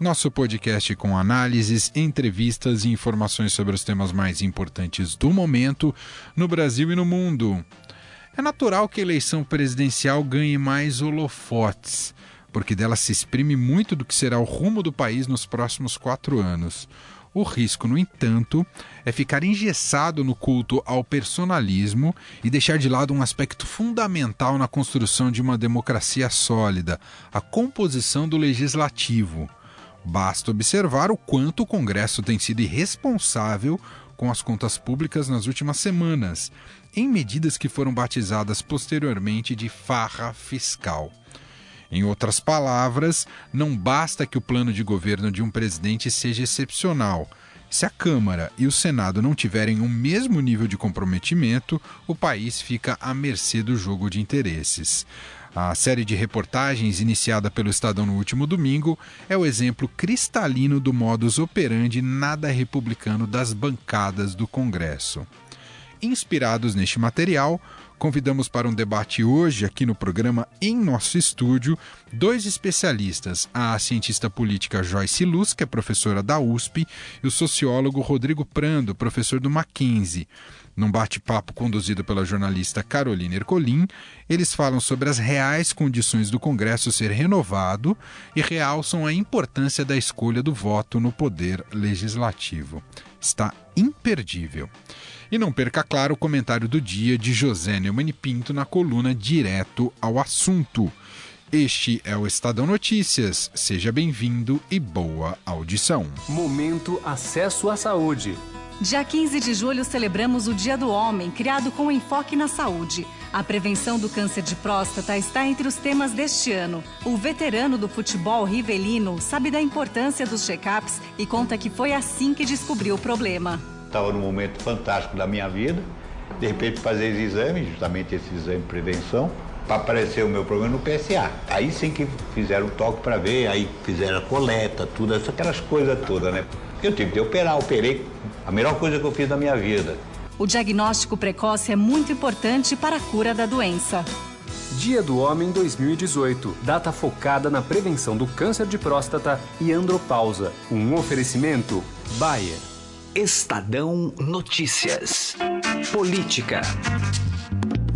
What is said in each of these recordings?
Nosso podcast com análises, entrevistas e informações sobre os temas mais importantes do momento no Brasil e no mundo. É natural que a eleição presidencial ganhe mais holofotes, porque dela se exprime muito do que será o rumo do país nos próximos quatro anos. O risco, no entanto, é ficar engessado no culto ao personalismo e deixar de lado um aspecto fundamental na construção de uma democracia sólida, a composição do legislativo. Basta observar o quanto o Congresso tem sido irresponsável com as contas públicas nas últimas semanas, em medidas que foram batizadas posteriormente de farra fiscal. Em outras palavras, não basta que o plano de governo de um presidente seja excepcional. Se a Câmara e o Senado não tiverem o mesmo nível de comprometimento, o país fica à mercê do jogo de interesses. A série de reportagens iniciada pelo Estadão no último domingo é o exemplo cristalino do modus operandi nada republicano das bancadas do Congresso. Inspirados neste material, convidamos para um debate hoje aqui no programa em nosso estúdio dois especialistas, a cientista política Joyce Luz, que é professora da USP, e o sociólogo Rodrigo Prando, professor do Mackenzie. Num bate-papo conduzido pela jornalista Carolina Ercolim, eles falam sobre as reais condições do Congresso ser renovado e realçam a importância da escolha do voto no poder legislativo. Está imperdível. E não perca, claro, o comentário do dia de José Neumann Pinto na coluna Direto ao Assunto. Este é o Estadão Notícias. Seja bem-vindo e boa audição. Momento Acesso à Saúde. Dia 15 de julho celebramos o Dia do Homem, criado com enfoque na saúde. A prevenção do câncer de próstata está entre os temas deste ano. O veterano do futebol Rivelino sabe da importância dos check-ups e conta que foi assim que descobriu o problema. Estava num momento fantástico da minha vida, de repente fazer esse exame, justamente esse exame de prevenção, para aparecer o meu problema no PSA. Aí sim que fizeram o toque para ver, aí fizeram a coleta, tudo, aquelas coisas todas, né? Eu tive que operar, operei a melhor coisa que eu fiz na minha vida. O diagnóstico precoce é muito importante para a cura da doença. Dia do Homem 2018, data focada na prevenção do câncer de próstata e andropausa. Um oferecimento Bayer. Estadão Notícias. Política.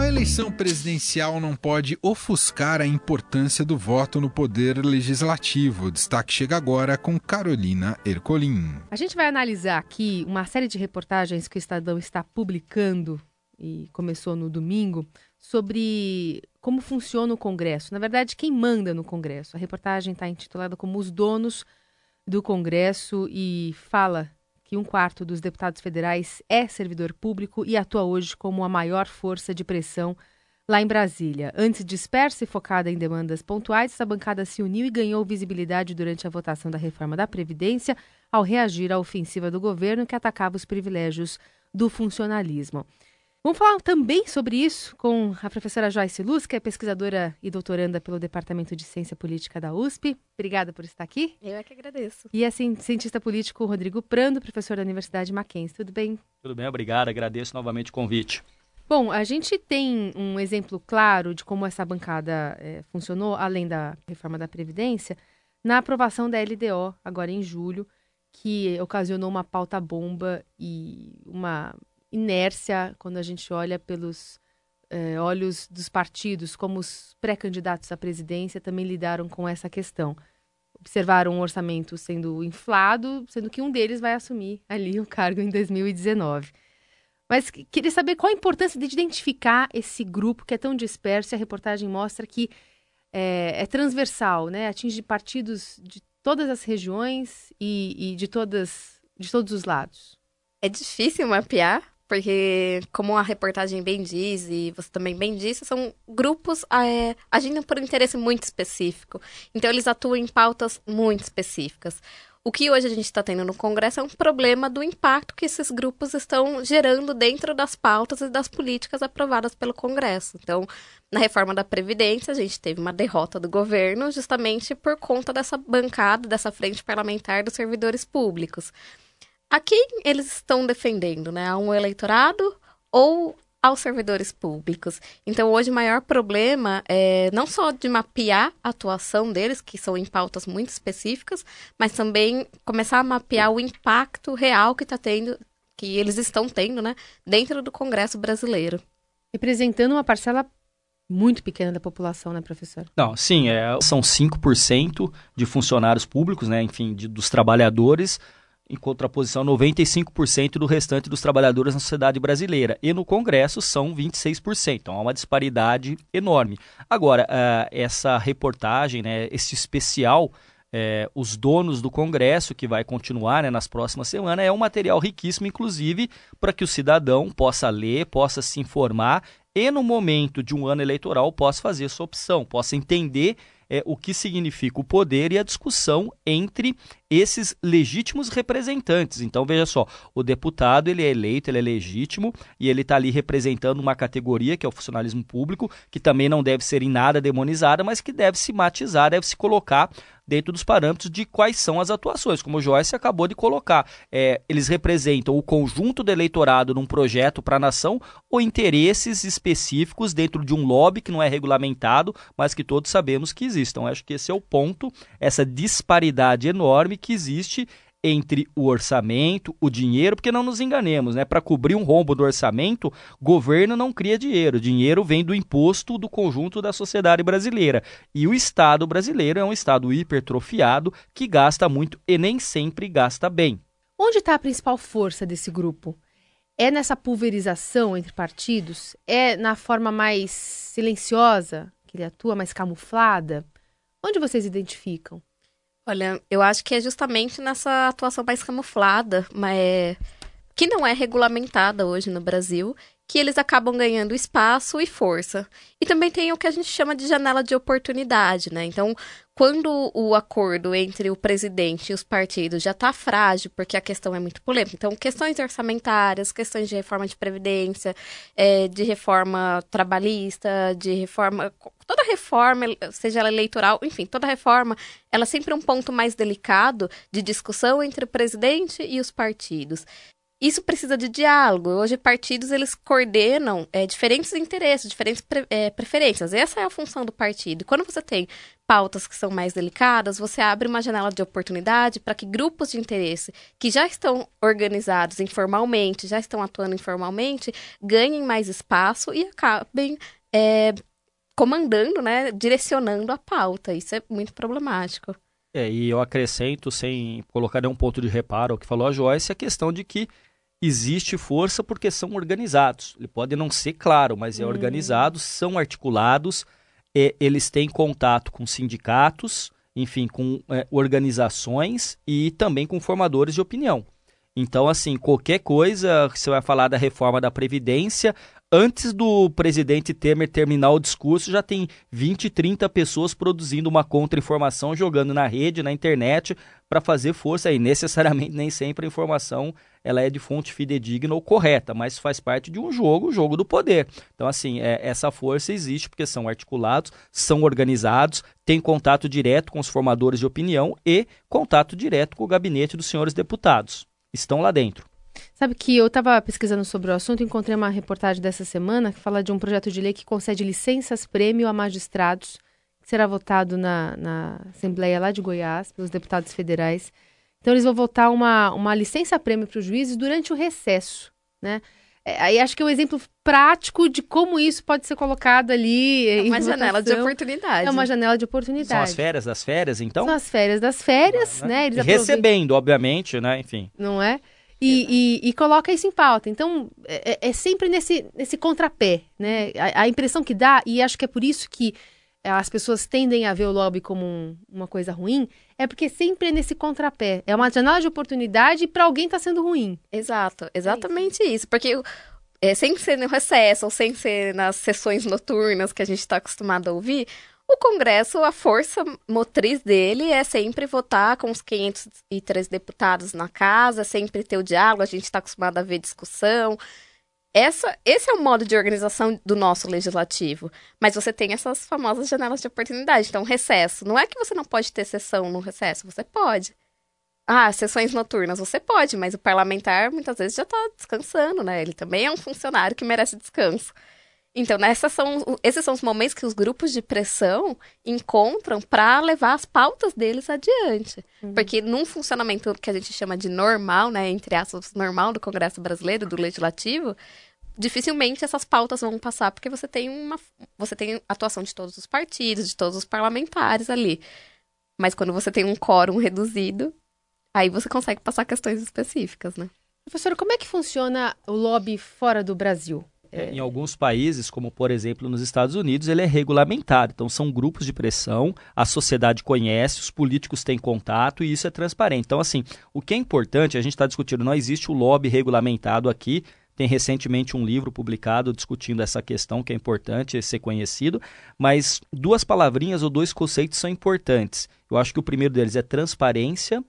A eleição presidencial não pode ofuscar a importância do voto no poder legislativo. O destaque chega agora com Carolina Ercolim. A gente vai analisar aqui uma série de reportagens que o Estadão está publicando e começou no domingo sobre como funciona o Congresso. Na verdade, quem manda no Congresso. A reportagem está intitulada como Os Donos do Congresso e fala que um quarto dos deputados federais é servidor público e atua hoje como a maior força de pressão lá em Brasília. Antes dispersa e focada em demandas pontuais, essa bancada se uniu e ganhou visibilidade durante a votação da reforma da Previdência ao reagir à ofensiva do governo que atacava os privilégios do funcionalismo. Vamos falar também sobre isso com a professora Joyce Luz, que é pesquisadora e doutoranda pelo Departamento de Ciência Política da USP. Obrigada por estar aqui. Eu é que agradeço. E é cientista político Rodrigo Prando, professor da Universidade Mackenzie. Tudo bem? Tudo bem, obrigado. Agradeço novamente o convite. Bom, a gente tem um exemplo claro de como essa bancada é, funcionou, além da reforma da Previdência, na aprovação da LDO, agora em julho, que ocasionou uma pauta bomba e uma inércia quando a gente olha pelos eh, olhos dos partidos, como os pré-candidatos à presidência também lidaram com essa questão. Observaram um orçamento sendo inflado, sendo que um deles vai assumir ali o cargo em 2019. Mas queria saber qual a importância de identificar esse grupo que é tão disperso. E a reportagem mostra que é, é transversal, né? atinge partidos de todas as regiões e, e de, todas, de todos os lados. É difícil mapear, porque, como a reportagem bem diz, e você também bem disse, são grupos é, agindo por um interesse muito específico. Então, eles atuam em pautas muito específicas. O que hoje a gente está tendo no Congresso é um problema do impacto que esses grupos estão gerando dentro das pautas e das políticas aprovadas pelo Congresso. Então, na reforma da Previdência, a gente teve uma derrota do governo justamente por conta dessa bancada, dessa frente parlamentar dos servidores públicos. A quem eles estão defendendo, né? A um eleitorado ou aos servidores públicos. Então, hoje, o maior problema é não só de mapear a atuação deles, que são em pautas muito específicas, mas também começar a mapear o impacto real que está tendo, que eles estão tendo, né, dentro do Congresso brasileiro. Representando uma parcela muito pequena da população, né, professor? Não, sim, é, são 5% de funcionários públicos, né, enfim, de, dos trabalhadores, em contraposição 95% do restante dos trabalhadores na sociedade brasileira. E no Congresso são 26%. Então há uma disparidade enorme. Agora, uh, essa reportagem, né, esse especial, é, os donos do Congresso, que vai continuar né, nas próximas semanas, é um material riquíssimo, inclusive, para que o cidadão possa ler, possa se informar e, no momento de um ano eleitoral, possa fazer sua opção, possa entender é, o que significa o poder e a discussão entre esses legítimos representantes. Então, veja só, o deputado ele é eleito, ele é legítimo e ele está ali representando uma categoria que é o funcionalismo público, que também não deve ser em nada demonizada, mas que deve se matizar, deve se colocar dentro dos parâmetros de quais são as atuações, como o Joyce acabou de colocar. É, eles representam o conjunto do eleitorado num projeto para a nação ou interesses específicos dentro de um lobby que não é regulamentado, mas que todos sabemos que. Então, acho que esse é o ponto, essa disparidade enorme que existe entre o orçamento, o dinheiro, porque não nos enganemos, né? Para cobrir um rombo do orçamento, governo não cria dinheiro. Dinheiro vem do imposto do conjunto da sociedade brasileira. E o Estado brasileiro é um Estado hipertrofiado que gasta muito e nem sempre gasta bem. Onde está a principal força desse grupo? É nessa pulverização entre partidos? É na forma mais silenciosa que ele atua, mais camuflada? Onde vocês identificam? Olha, eu acho que é justamente nessa atuação mais camuflada, mas que não é regulamentada hoje no Brasil, que eles acabam ganhando espaço e força. E também tem o que a gente chama de janela de oportunidade, né? Então, quando o acordo entre o presidente e os partidos já está frágil, porque a questão é muito polêmica, então questões orçamentárias, questões de reforma de previdência, é, de reforma trabalhista, de reforma toda reforma, seja ela eleitoral, enfim, toda reforma, ela é sempre um ponto mais delicado de discussão entre o presidente e os partidos. Isso precisa de diálogo. Hoje, partidos eles coordenam é, diferentes interesses, diferentes pre é, preferências. Essa é a função do partido. Quando você tem pautas que são mais delicadas, você abre uma janela de oportunidade para que grupos de interesse que já estão organizados informalmente, já estão atuando informalmente, ganhem mais espaço e acabem é, comandando, né, direcionando a pauta. Isso é muito problemático. É, e eu acrescento, sem colocar nenhum ponto de reparo ao que falou a Joyce, a questão de que existe força porque são organizados. Ele pode não ser claro, mas é hum. organizado, são articulados, é, eles têm contato com sindicatos, enfim, com é, organizações e também com formadores de opinião. Então, assim, qualquer coisa que você vai falar da reforma da Previdência, antes do presidente Temer terminar o discurso, já tem 20, 30 pessoas produzindo uma contra-informação, jogando na rede, na internet, para fazer força. E necessariamente, nem sempre a informação ela é de fonte fidedigna ou correta, mas faz parte de um jogo, o jogo do poder. Então, assim, é, essa força existe porque são articulados, são organizados, têm contato direto com os formadores de opinião e contato direto com o gabinete dos senhores deputados. Estão lá dentro. Sabe que eu estava pesquisando sobre o assunto e encontrei uma reportagem dessa semana que fala de um projeto de lei que concede licenças-prêmio a magistrados, que será votado na, na Assembleia lá de Goiás, pelos deputados federais. Então, eles vão votar uma, uma licença-prêmio para os juízes durante o recesso, né? É, aí acho que é um exemplo prático de como isso pode ser colocado ali. É uma janela de oportunidade. É uma janela de oportunidade. São as férias das férias, então? São as férias das férias, ah, né? Eles Recebendo, obviamente, né? Enfim. Não é? E, e, e, coloca isso em pauta. Então, é, é, é sempre nesse, nesse contrapé, né? A, a, impressão que dá, e acho que é por isso que as pessoas tendem a ver o lobby como um, uma coisa ruim, é porque sempre é nesse contrapé. É uma janela de oportunidade para alguém tá sendo ruim. Exato, exatamente é isso. isso. Porque é, sem ser no recesso ou sem ser nas sessões noturnas que a gente está acostumado a ouvir, O Congresso, a força motriz dele é sempre votar com os 503 deputados na casa, sempre ter o diálogo, a gente está acostumado a ver discussão. Essa, esse é o modo de organização do nosso legislativo. Mas você tem essas famosas janelas de oportunidade. Então, recesso. Não é que você não pode ter sessão no recesso, você pode. Ah, sessões noturnas, você pode, mas o parlamentar muitas vezes já está descansando, né? Ele também é um funcionário que merece descanso. Então, são, esses são os momentos que os grupos de pressão encontram para levar as pautas deles adiante. Uhum. Porque num funcionamento que a gente chama de normal, né, entre aspas, normal do Congresso Brasileiro, do Legislativo, dificilmente essas pautas vão passar, porque você tem uma você tem atuação de todos os partidos, de todos os parlamentares ali. Mas quando você tem um quórum reduzido, aí você consegue passar questões específicas, né? Professor, como é que funciona o lobby fora do Brasil? É. Em alguns países, como por exemplo nos Estados Unidos, ele é regulamentado. Então são grupos de pressão, a sociedade conhece, os políticos têm contato e isso é transparente. Então, assim, o que é importante, a gente está discutindo, não existe o lobby regulamentado aqui. Tem recentemente um livro publicado discutindo essa questão que é importante ser conhecido, mas duas palavrinhas ou dois conceitos são importantes. Eu acho que o primeiro deles é transparência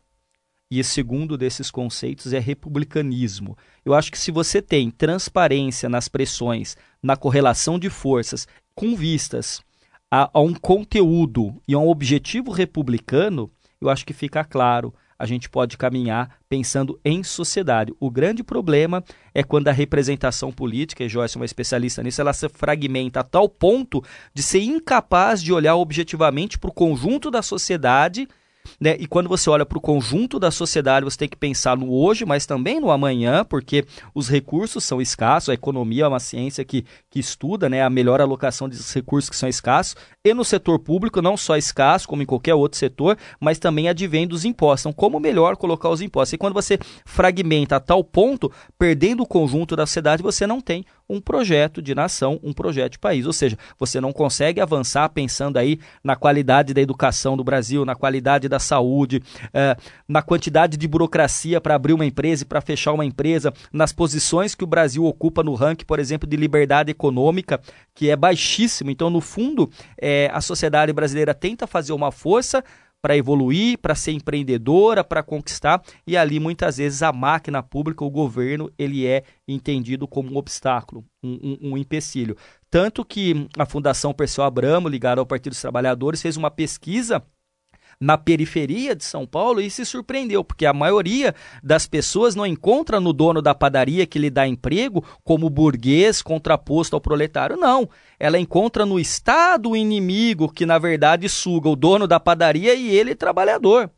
e o segundo desses conceitos é republicanismo. Eu acho que se você tem transparência nas pressões, na correlação de forças, com vistas a, a um conteúdo e a um objetivo republicano, eu acho que fica claro a gente pode caminhar pensando em sociedade. O grande problema é quando a representação política, e Joyce é uma especialista nisso, ela se fragmenta a tal ponto de ser incapaz de olhar objetivamente para o conjunto da sociedade né? E quando você olha para o conjunto da sociedade, você tem que pensar no hoje, mas também no amanhã, porque os recursos são escassos, a economia é uma ciência que, que estuda né, a melhor alocação desses recursos que são escassos, e no setor público, não só escasso, como em qualquer outro setor, mas também advém dos impostos. Então, como melhor colocar os impostos? E quando você fragmenta a tal ponto, perdendo o conjunto da sociedade, você não tem um projeto de nação, um projeto de país. Ou seja, você não consegue avançar pensando aí na qualidade da educação do Brasil, na qualidade da saúde, eh, na quantidade de burocracia para abrir uma empresa e para fechar uma empresa, nas posições que o Brasil ocupa no ranking, por exemplo, de liberdade econômica, que é baixíssimo. Então, no fundo, eh, a sociedade brasileira tenta fazer uma força para evoluir, para ser empreendedora, para conquistar, e ali muitas vezes a máquina pública, o governo, ele é entendido como um obstáculo, um, um, um empecilho. Tanto que a Fundação Perseu Abramo, ligada ao Partido dos Trabalhadores, fez uma pesquisa na periferia de São Paulo e se surpreendeu, porque a maioria das pessoas não encontra no dono da padaria que lhe dá emprego como burguês contraposto ao proletário. Não. Ela encontra no Estado inimigo que, na verdade, suga o dono da padaria e ele trabalhador.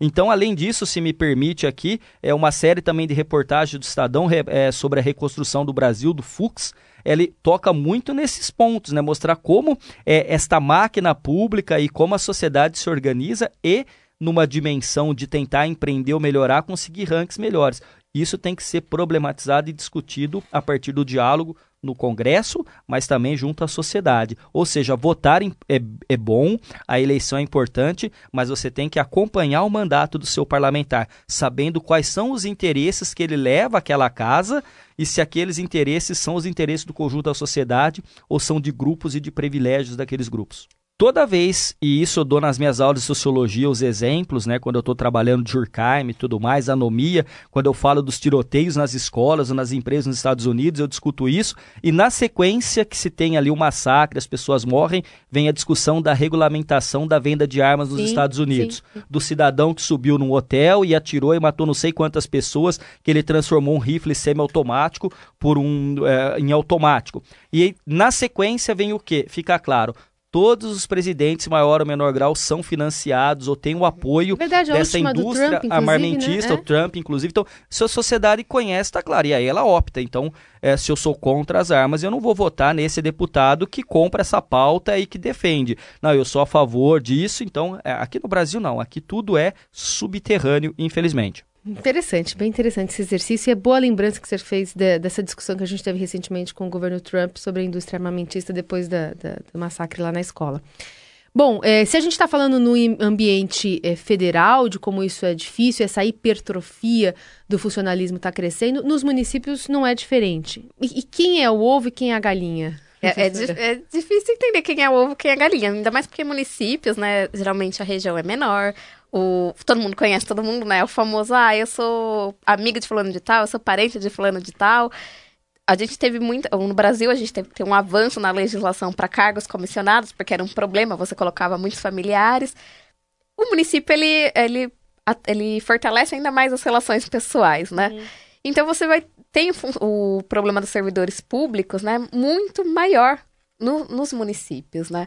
Então, além disso, se me permite aqui, é uma série também de reportagens do Estadão é, sobre a reconstrução do Brasil, do Fux, ele toca muito nesses pontos, né? Mostrar como é, esta máquina pública e como a sociedade se organiza e numa dimensão de tentar empreender ou melhorar, conseguir ranks melhores. Isso tem que ser problematizado e discutido a partir do diálogo no Congresso, mas também junto à sociedade. Ou seja, votar é, é bom, a eleição é importante, mas você tem que acompanhar o mandato do seu parlamentar, sabendo quais são os interesses que ele leva àquela casa e se aqueles interesses são os interesses do conjunto da sociedade ou são de grupos e de privilégios daqueles grupos. Toda vez, e isso eu dou nas minhas aulas de sociologia os exemplos, né, quando eu estou trabalhando de Durkheim e tudo mais, anomia, quando eu falo dos tiroteios nas escolas ou nas empresas nos Estados Unidos, eu discuto isso, e na sequência que se tem ali o um massacre, as pessoas morrem, vem a discussão da regulamentação da venda de armas nos sim, Estados Unidos. Sim. Do cidadão que subiu num hotel e atirou e matou não sei quantas pessoas, que ele transformou um rifle semiautomático por um é, em automático. E na sequência vem o que? Fica claro todos os presidentes, maior ou menor grau, são financiados ou têm o apoio Verdade, dessa indústria Trump, armamentista, né? o Trump, inclusive. Então, se a sociedade conhece, tá claro. E aí ela opta. Então, é, se eu sou contra as armas, eu não vou votar nesse deputado que compra essa pauta e que defende. Não, eu sou a favor disso. Então, é, aqui no Brasil, não. Aqui tudo é subterrâneo, infelizmente. Interessante, bem interessante esse exercício. E é boa lembrança que você fez de, dessa discussão que a gente teve recentemente com o governo Trump sobre a indústria armamentista depois da, da, do massacre lá na escola. Bom, é, se a gente está falando no ambiente é, federal, de como isso é difícil, essa hipertrofia do funcionalismo está crescendo, nos municípios não é diferente. E, e, quem é o ovo e quem é a galinha? É, é, é, difícil entender quem é o ovo quem é a galinha, ainda mais porque municípios, né? Geralmente a região é menor, o, todo mundo conhece todo mundo, né? O famoso, ah, eu sou amiga de fulano de tal, eu sou parente de fulano de tal. A gente teve muito. No Brasil, a gente teve, teve um avanço na legislação para cargos comissionados, porque era um problema, você colocava muitos familiares. O município, ele, ele, ele fortalece ainda mais as relações pessoais, né? Uhum. Então você vai. Tem o, o, problema dos servidores públicos, né? Muito maior no, nos municípios, né?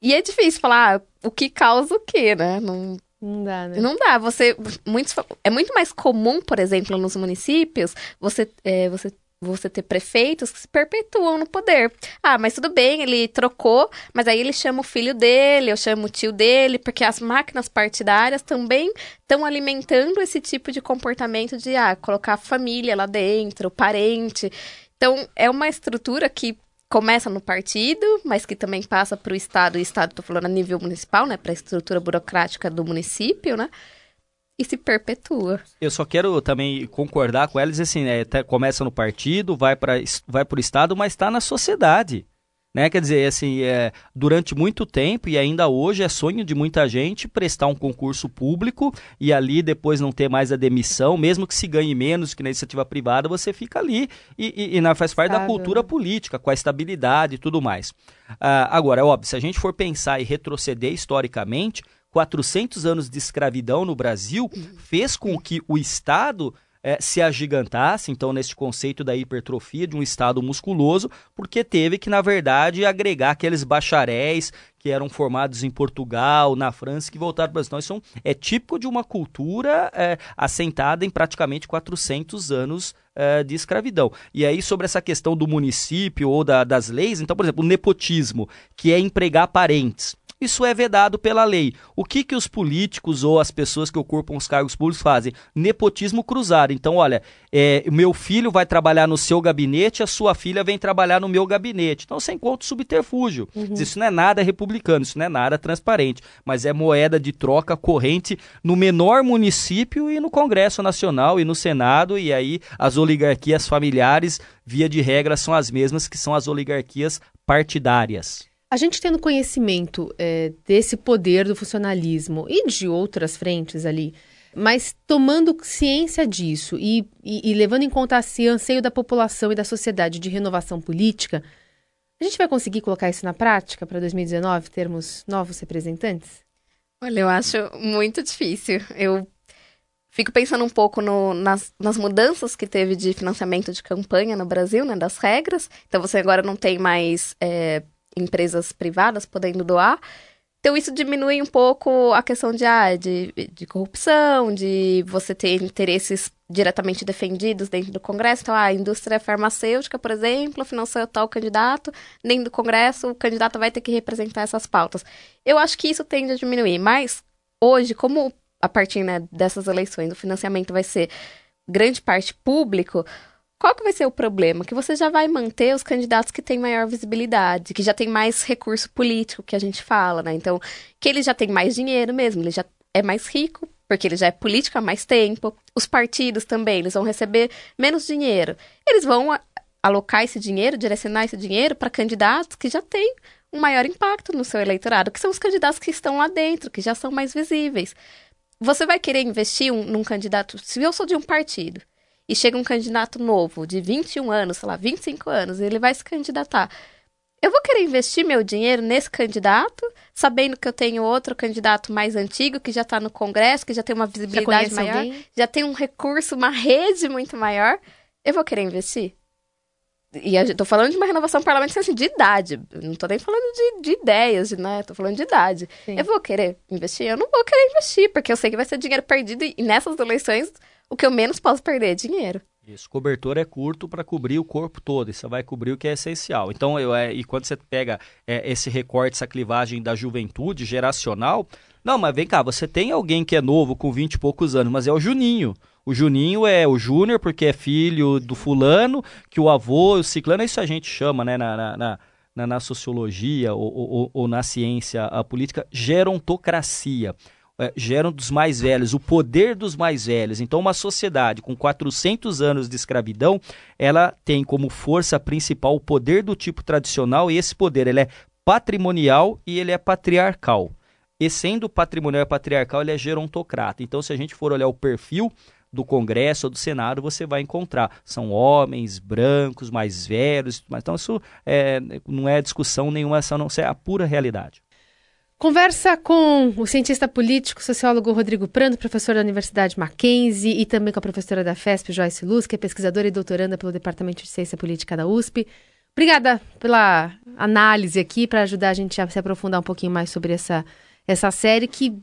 E é difícil falar ah, o que causa o quê, né? Não, não dá, né? Não dá. Você, muitos, é muito mais comum, por exemplo, nos municípios, você, é, você você ter prefeitos que se perpetuam no poder. Ah, mas tudo bem, ele trocou, mas aí ele chama o filho dele, eu chamo o tio dele, porque as máquinas partidárias também estão alimentando esse tipo de comportamento de ah, colocar a família lá dentro, o parente. Então, é uma estrutura que começa no partido, mas que também passa para o Estado, e Estado, estou falando a nível municipal, né, para a estrutura burocrática do município, né, e se perpetua. Eu só quero também concordar com eles, assim, né, começa no partido, vai para vai o Estado, mas está na sociedade. Né? Quer dizer, assim, é, durante muito tempo e ainda hoje é sonho de muita gente prestar um concurso público e ali depois não ter mais a demissão, mesmo que se ganhe menos que na iniciativa privada, você fica ali e, e, e faz parte da cultura né? política, com a estabilidade e tudo mais. Ah, agora, é óbvio, se a gente for pensar e retroceder historicamente, 400 anos de escravidão no Brasil fez com que o Estado é, se agigantasse, então, nesse conceito da hipertrofia de um estado musculoso, porque teve que, na verdade, agregar aqueles bacharéis que eram formados em Portugal, na França, que voltaram para o Brasil. Então, isso é típico de uma cultura é, assentada em praticamente 400 anos é, de escravidão. E aí, sobre essa questão do município ou da, das leis, então, por exemplo, o nepotismo, que é empregar parentes isso é vedado pela lei. O que, que os políticos ou as pessoas que ocupam os cargos públicos fazem? Nepotismo cruzado. Então, olha, é, meu filho vai trabalhar no seu gabinete, a sua filha vem trabalhar no meu gabinete. Então, você encontra subterfúgio. Uhum. Isso não é nada republicano, isso não é nada transparente, mas é moeda de troca corrente no menor município e no Congresso Nacional e no Senado, e aí as oligarquias familiares, via de regra, são as mesmas que são as oligarquias partidárias. A gente tendo conhecimento é, desse poder do funcionalismo e de outras frentes ali, mas tomando ciência disso e, e, e levando em conta esse anseio da população e da sociedade de renovação política, a gente vai conseguir colocar isso na prática para 2019, termos novos representantes? Olha, eu acho muito difícil. Eu fico pensando um pouco no, nas, nas, mudanças que teve de financiamento de campanha no Brasil, né, das regras. Então você agora não tem mais é, empresas privadas podendo doar. Então, isso diminui um pouco a questão de, ah, de, de corrupção, de você ter interesses diretamente defendidos dentro do Congresso. Então, ah, a indústria farmacêutica, por exemplo, financiou tal candidato, dentro do Congresso o candidato vai ter que representar essas pautas. Eu acho que isso tende a diminuir, mas hoje, como a partir né, dessas eleições o financiamento vai ser grande parte público, qual que vai ser o problema? Que você já vai manter os candidatos que têm maior visibilidade, que já tem mais recurso político, que a gente fala, né? Então, que ele já tem mais dinheiro mesmo, ele já é mais rico, porque ele já é político há mais tempo. Os partidos também, eles vão receber menos dinheiro. Eles vão alocar esse dinheiro, direcionar esse dinheiro para candidatos que já têm um maior impacto no seu eleitorado, que são os candidatos que estão lá dentro, que já são mais visíveis. Você vai querer investir um, num candidato, se eu sou de um partido, e chega um candidato novo, de 21 anos, sei lá, 25 anos, e ele vai se candidatar. Eu vou querer investir meu dinheiro nesse candidato, sabendo que eu tenho outro candidato mais antigo, que já está no Congresso, que já tem uma visibilidade já maior, alguém? já tem um recurso, uma rede muito maior. Eu vou querer investir? E eu tô falando de uma renovação parlamentar assim, de idade. Não tô nem falando de, de ideias, de, né? Tô falando de idade. Sim. Eu vou querer investir? Eu não vou querer investir, porque eu sei que vai ser dinheiro perdido e nessas eleições o que eu menos posso perder é dinheiro. Isso, cobertor é curto para cobrir o corpo todo, isso vai cobrir o que é essencial. Então, eu, é, e quando você pega é, esse recorte, essa clivagem da juventude geracional, não, mas vem cá, você tem alguém que é novo, com 20 e poucos anos, mas é o Juninho. O Juninho é o Júnior, porque é filho do fulano, que o avô, o ciclano, isso a gente chama, né, na, na, na, na sociologia ou, ou, ou, na ciência política, gerontocracia é, geram dos mais velhos, o poder dos mais velhos. Então, uma sociedade com 400 anos de escravidão, ela tem como força principal o poder do tipo tradicional e esse poder ele é patrimonial e ele é patriarcal. E sendo patrimonial e patriarcal, ele é gerontocrata. Então, se a gente for olhar o perfil do Congresso ou do Senado, você vai encontrar. São homens brancos, mais velhos, mas então isso é, não é discussão nenhuma, essa não é a pura realidade. Conversa com o cientista político, sociólogo Rodrigo Prando, professor da Universidade Mackenzie, e também com a professora da FESP, Joyce Luz, que é pesquisadora e doutoranda pelo Departamento de Ciência Política da USP. Obrigada pela análise aqui, para ajudar a gente a se aprofundar um pouquinho mais sobre essa, essa série que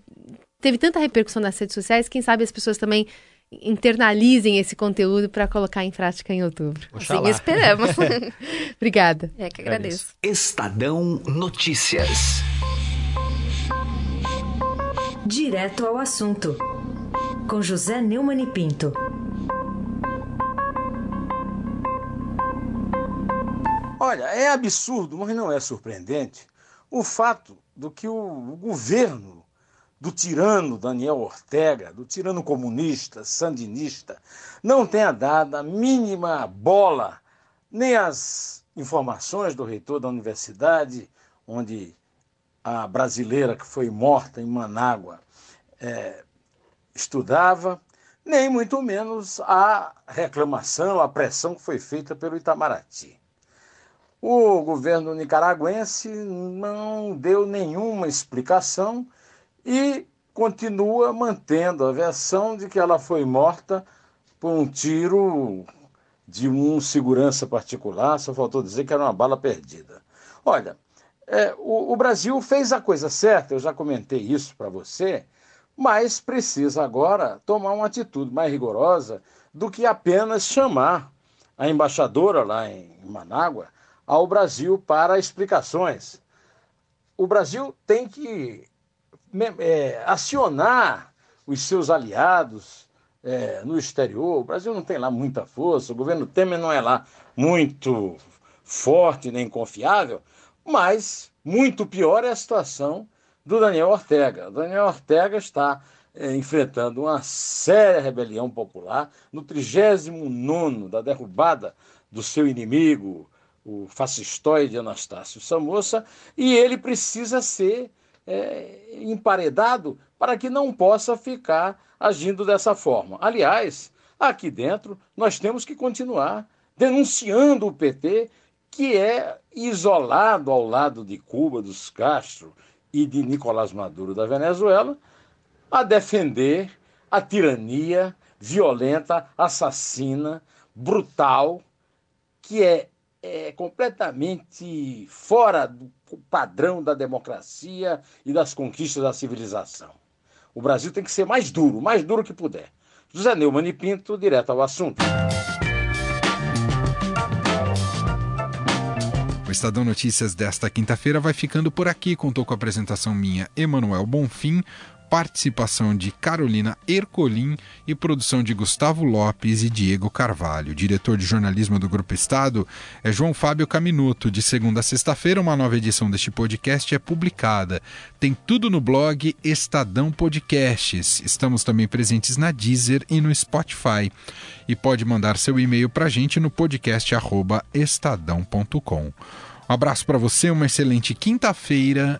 teve tanta repercussão nas redes sociais. Quem sabe as pessoas também internalizem esse conteúdo para colocar em prática em outubro. Oxalá. Sim, esperamos. Obrigada. É que agradeço. Estadão Notícias. Direto ao assunto. Com José Neumann Pinto. Olha, é absurdo, mas não é surpreendente, o fato do que o governo do tirano Daniel Ortega, do tirano comunista, sandinista, não tenha dado a mínima bola nem as informações do reitor da universidade, onde a brasileira que foi morta em Manágua é, estudava, nem muito menos a reclamação, a pressão que foi feita pelo Itamaraty. O governo nicaragüense não deu nenhuma explicação e continua mantendo a versão de que ela foi morta por um tiro de um segurança particular, só faltou dizer que era uma bala perdida. Olha, é, o, o Brasil fez a coisa certa, eu já comentei isso para você, mas precisa agora tomar uma atitude mais rigorosa do que apenas chamar a embaixadora lá em Manágua ao Brasil para explicações. O Brasil tem que é, acionar os seus aliados é, no exterior. O Brasil não tem lá muita força, o governo Temer não é lá muito forte nem confiável, mas muito pior é a situação do Daniel Ortega. O Daniel Ortega está é, enfrentando uma séria rebelião popular no 39 da derrubada do seu inimigo, o fascistoide Anastácio Samoça, e ele precisa ser é, emparedado para que não possa ficar agindo dessa forma. Aliás, aqui dentro nós temos que continuar denunciando o PT, que é isolado ao lado de Cuba, dos Castro e de Nicolás Maduro da Venezuela, a defender a tirania violenta, assassina, brutal, que é, é completamente fora do padrão da democracia e das conquistas da civilização. O Brasil tem que ser mais duro, mais duro que puder. José Neumann e Pinto, direto ao assunto. Estadão Notícias desta quinta-feira vai ficando por aqui. Contou com a apresentação minha, Emanuel Bonfim participação de Carolina Ercolim e produção de Gustavo Lopes e Diego Carvalho. diretor de jornalismo do Grupo Estado é João Fábio Caminuto. De segunda a sexta-feira, uma nova edição deste podcast é publicada. Tem tudo no blog Estadão Podcasts. Estamos também presentes na Deezer e no Spotify. E pode mandar seu e-mail para a gente no podcast estadão.com. Um abraço para você, uma excelente quinta-feira